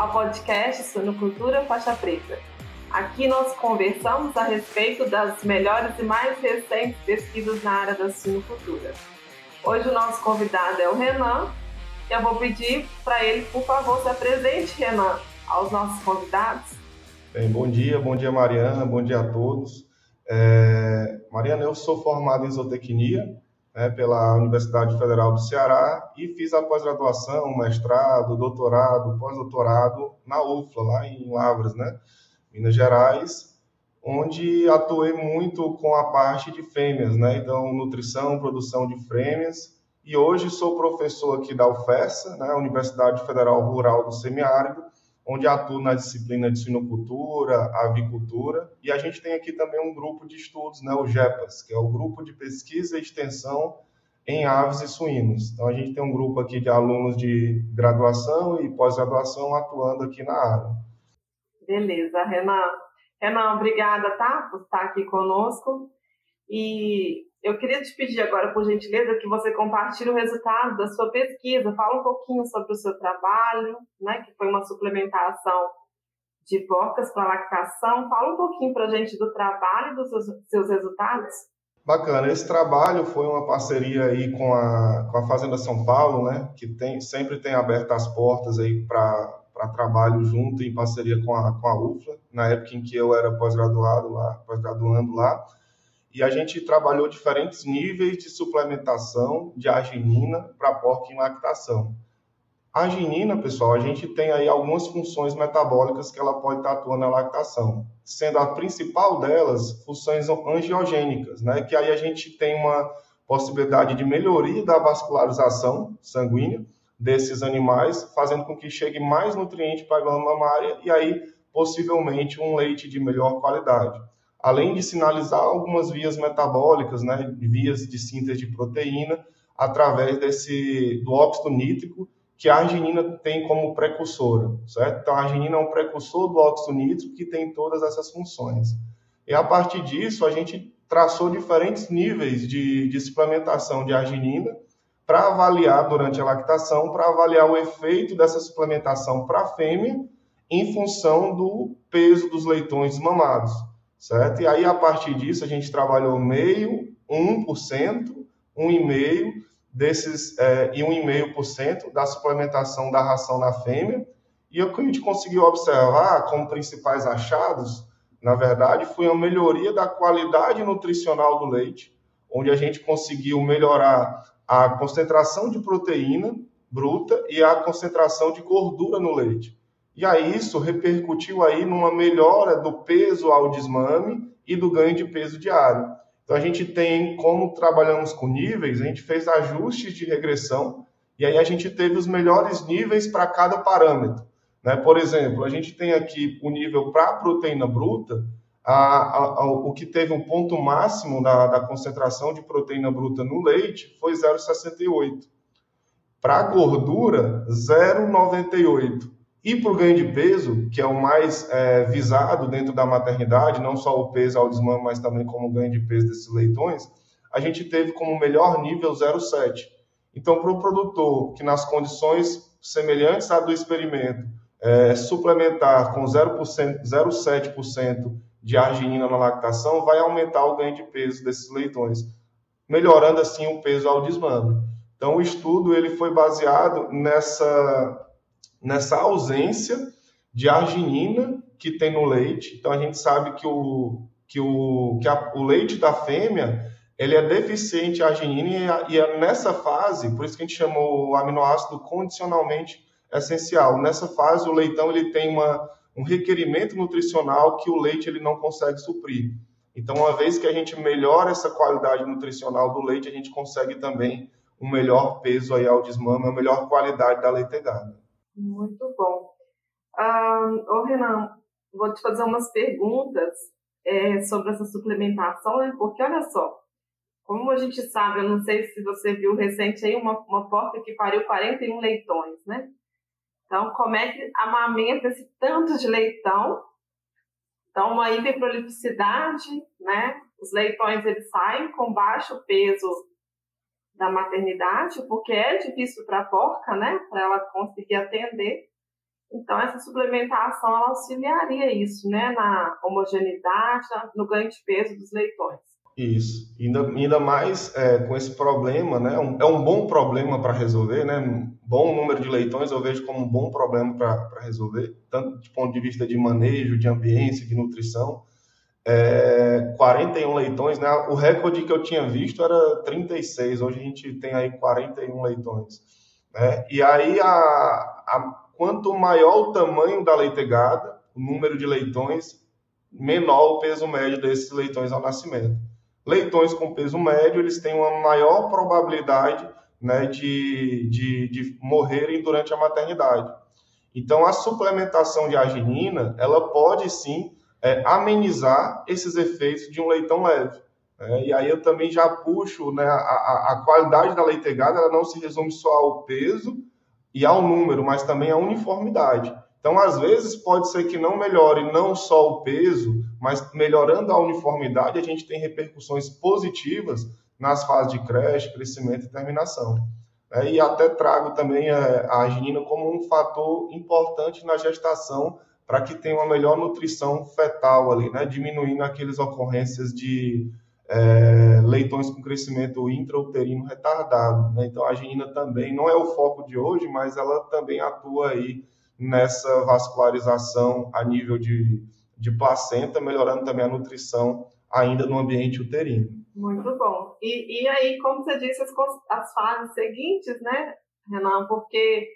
ao podcast Suinocultura Faixa Preta. Aqui nós conversamos a respeito das melhores e mais recentes pesquisas na área da suinocultura. Hoje o nosso convidado é o Renan. Eu vou pedir para ele, por favor, se apresente, Renan, aos nossos convidados. Bem, bom dia, bom dia Mariana, bom dia a todos. É, Mariana, eu sou formado em zootecnia né, pela Universidade Federal do Ceará e fiz a pós-graduação, mestrado, doutorado, pós-doutorado na UFLA, lá em Lavras, né, Minas Gerais, onde atuei muito com a parte de fêmeas, né, então nutrição, produção de fêmeas, e hoje sou professor aqui da UFESA, né, Universidade Federal Rural do Semiárido, onde atuo na disciplina de sinocultura, avicultura, e a gente tem aqui também um grupo de estudos, né, o GEPAS, que é o Grupo de Pesquisa e Extensão em Aves e Suínos. Então, a gente tem um grupo aqui de alunos de graduação e pós-graduação atuando aqui na área. Beleza, Renan. Renan, obrigada, tá, por estar aqui conosco. E eu queria te pedir agora, por gentileza, que você compartilhe o resultado da sua pesquisa. Fala um pouquinho sobre o seu trabalho, né, que foi uma suplementação de porcas para lactação. Fala um pouquinho para a gente do trabalho e dos seus, seus resultados. Bacana. Esse trabalho foi uma parceria aí com a, com a Fazenda São Paulo, né, que tem, sempre tem aberto as portas aí para para trabalho junto em parceria com a, com a UFLA, na época em que eu era pós-graduado lá, pós-graduando lá e a gente trabalhou diferentes níveis de suplementação de arginina para porco em lactação. A arginina, pessoal, a gente tem aí algumas funções metabólicas que ela pode estar atuando na lactação, sendo a principal delas funções angiogênicas, né? Que aí a gente tem uma possibilidade de melhoria da vascularização sanguínea desses animais, fazendo com que chegue mais nutriente para a glândula mamária e aí possivelmente um leite de melhor qualidade além de sinalizar algumas vias metabólicas, né, vias de síntese de proteína, através desse do óxido nítrico, que a arginina tem como precursora, certo? Então, a arginina é um precursor do óxido nítrico que tem todas essas funções. E a partir disso, a gente traçou diferentes níveis de, de suplementação de arginina para avaliar durante a lactação, para avaliar o efeito dessa suplementação para a fêmea em função do peso dos leitões mamados certo? E aí, a partir disso, a gente trabalhou meio, 1%, 1,5% desses, é, e 1,5% da suplementação da ração na fêmea. E o que a gente conseguiu observar como principais achados, na verdade, foi a melhoria da qualidade nutricional do leite, onde a gente conseguiu melhorar a concentração de proteína bruta e a concentração de gordura no leite. E aí isso repercutiu aí numa melhora do peso ao desmame e do ganho de peso diário. Então a gente tem, como trabalhamos com níveis, a gente fez ajustes de regressão e aí a gente teve os melhores níveis para cada parâmetro. Né? Por exemplo, a gente tem aqui o nível para proteína bruta, a, a, a, o que teve um ponto máximo da, da concentração de proteína bruta no leite foi 0,68. Para a gordura, 0,98. E para o ganho de peso, que é o mais é, visado dentro da maternidade, não só o peso ao desmame, mas também como ganho de peso desses leitões, a gente teve como melhor nível 0,7. Então, para o produtor que nas condições semelhantes à do experimento, é, suplementar com 0,7% de arginina na lactação, vai aumentar o ganho de peso desses leitões, melhorando assim o peso ao desmame. Então, o estudo ele foi baseado nessa nessa ausência de arginina que tem no leite. Então a gente sabe que o, que o, que a, o leite da fêmea ele é deficiente em arginina e, e é nessa fase, por isso que a gente chamou o aminoácido condicionalmente essencial. Nessa fase o leitão ele tem uma, um requerimento nutricional que o leite ele não consegue suprir. Então, uma vez que a gente melhora essa qualidade nutricional do leite, a gente consegue também um melhor peso aí ao desmame, uma melhor qualidade da leiteitada. Muito bom. Ah, ô Renan, vou te fazer umas perguntas é, sobre essa suplementação, né? Porque olha só, como a gente sabe, eu não sei se você viu recente aí, uma, uma porta que pariu 41 leitões, né? Então, como é que amamenta esse tanto de leitão? Então, uma hiperprolificidade, né? Os leitões, eles saem com baixo peso da maternidade, porque é difícil para a porca, né, para ela conseguir atender. Então, essa suplementação ela auxiliaria isso, né, na homogeneidade, no ganho de peso dos leitões. Isso. Ainda, ainda mais é, com esse problema, né? Um, é um bom problema para resolver, né? Bom número de leitões eu vejo como um bom problema para resolver, tanto de ponto de vista de manejo, de ambiência, de nutrição. É, 41 leitões, né? O recorde que eu tinha visto era 36, hoje a gente tem aí 41 leitões. Né? E aí, a, a, quanto maior o tamanho da leitegada, o número de leitões, menor o peso médio desses leitões ao nascimento. Leitões com peso médio, eles têm uma maior probabilidade né, de, de, de morrerem durante a maternidade. Então, a suplementação de arginina, ela pode sim é, amenizar esses efeitos de um leitão leve. Né? E aí eu também já puxo né, a, a, qualidade da leitegada, ela não se resume só ao peso e ao número, mas também à uniformidade. Então, às vezes, pode ser que não melhore não só o peso, mas melhorando a uniformidade, a gente tem repercussões positivas nas fases de creche, crescimento e terminação. É, e até trago também a, a arginina como um fator importante na gestação para que tenha uma melhor nutrição fetal ali, né? diminuindo aquelas ocorrências de é, leitões com crescimento intrauterino retardado. Né? Então, a arginina também não é o foco de hoje, mas ela também atua aí nessa vascularização a nível de, de placenta, melhorando também a nutrição ainda no ambiente uterino. Muito bom. E, e aí, como você disse, as, as fases seguintes, né, Renan? Porque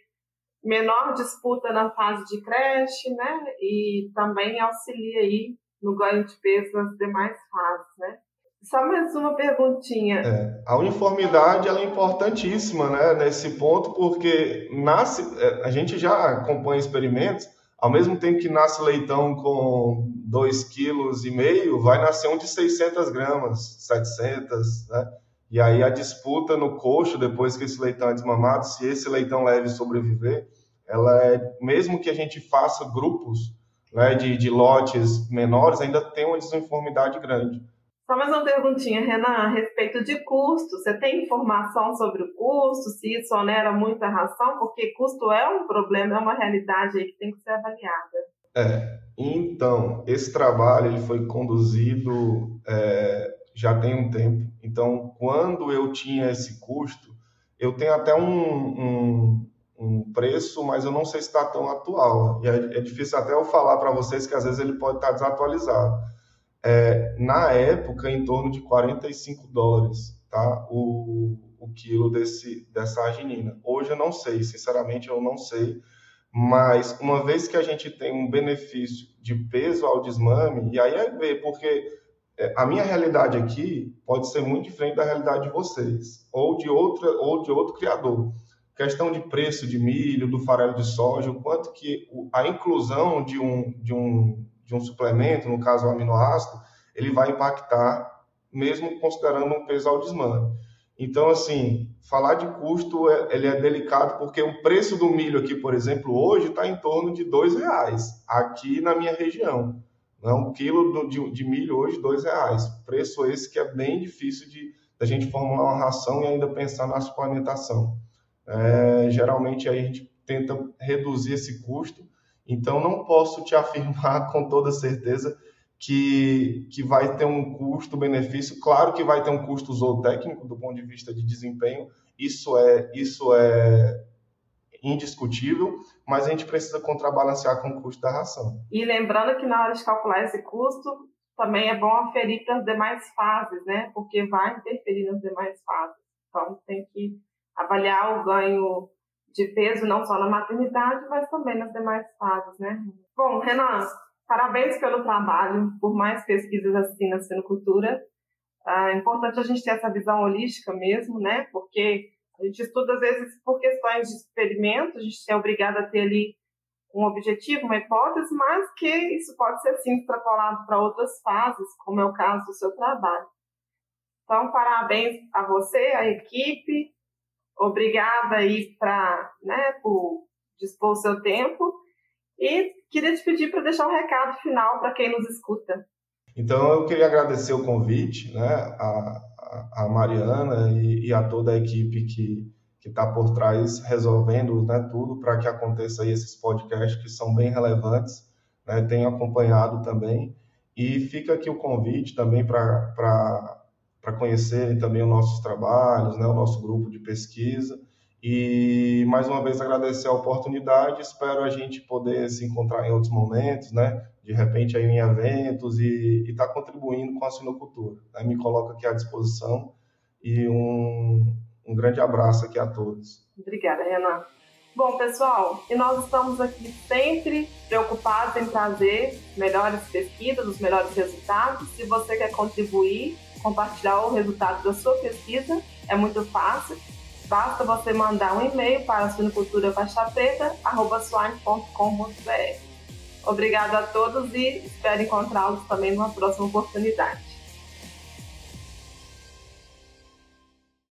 menor disputa na fase de creche, né? E também auxilia aí no ganho de peso nas demais fases, né? Só mais uma perguntinha. É, a uniformidade ela é importantíssima né, nesse ponto, porque nasce, é, a gente já acompanha experimentos, ao mesmo tempo que nasce leitão com 2,5 kg, vai nascer um de 600 gramas, 700, né? E aí a disputa no coxo, depois que esse leitão é desmamado, se esse leitão leve sobreviver, ela é, mesmo que a gente faça grupos né, de, de lotes menores, ainda tem uma desuniformidade grande. Só mais uma perguntinha, Renan, a respeito de custo. Você tem informação sobre o custo, se isso onera muito a ração? Porque custo é um problema, é uma realidade aí que tem que ser avaliada. É, então, esse trabalho ele foi conduzido é, já tem um tempo. Então, quando eu tinha esse custo, eu tenho até um, um, um preço, mas eu não sei se está tão atual. E é, é difícil até eu falar para vocês que às vezes ele pode estar tá desatualizado é, na época em torno de 45 dólares, tá? O, o quilo desse, dessa arginina. Hoje eu não sei, sinceramente eu não sei, mas uma vez que a gente tem um benefício de peso ao desmame, e aí é ver, porque a minha realidade aqui pode ser muito diferente da realidade de vocês, ou de outra, ou de outro criador. Questão de preço de milho, do farelo de soja, o quanto que a inclusão de um, de um de um suplemento, no caso o aminoácido, ele vai impactar, mesmo considerando um peso ao desmame. Então, assim, falar de custo é, ele é delicado porque o preço do milho aqui, por exemplo, hoje está em torno de dois reais aqui na minha região. Né? Um quilo de, de milho hoje dois reais. Preço esse que é bem difícil de da gente formular uma ração e ainda pensar na suplementação. É, geralmente a gente tenta reduzir esse custo então, não posso te afirmar com toda certeza que, que vai ter um custo-benefício. Claro que vai ter um custo zootécnico do ponto de vista de desempenho, isso é, isso é indiscutível, mas a gente precisa contrabalancear com o custo da ração. E lembrando que na hora de calcular esse custo, também é bom aferir para as demais fases, né? Porque vai interferir nas demais fases. Então, tem que avaliar o ganho de peso, não só na maternidade, mas também nas demais fases, né? Bom, Renan, parabéns pelo trabalho, por mais pesquisas assim na sinocultura. Ah, é importante a gente ter essa visão holística mesmo, né? Porque a gente estuda, às vezes, por questões de experimento, a gente é obrigado a ter ali um objetivo, uma hipótese, mas que isso pode ser, sim, extrapolado para outras fases, como é o caso do seu trabalho. Então, parabéns a você, a equipe, Obrigada aí pra, né, por dispor o seu tempo. E queria te pedir para deixar um recado final para quem nos escuta. Então, eu queria agradecer o convite, né, a, a Mariana e, e, a toda a equipe que está por trás resolvendo né, tudo para que aconteça esses podcasts que são bem relevantes, né, tenho acompanhado também. E fica aqui o convite também para conhecerem também os nossos trabalhos, né, o nosso grupo de pesquisa. E mais uma vez agradecer a oportunidade, espero a gente poder se encontrar em outros momentos, né? De repente aí em eventos e estar tá contribuindo com a sinocultura. Né? Me coloco aqui à disposição e um, um grande abraço aqui a todos. Obrigada, Renan. Bom, pessoal, e nós estamos aqui sempre preocupados em trazer melhores pesquisas, os melhores resultados. Se você quer contribuir, compartilhar o resultado da sua pesquisa, é muito fácil. Basta você mandar um e-mail para suinoculturafaixapreta.com.br. Obrigada a todos e espero encontrá-los também numa próxima oportunidade.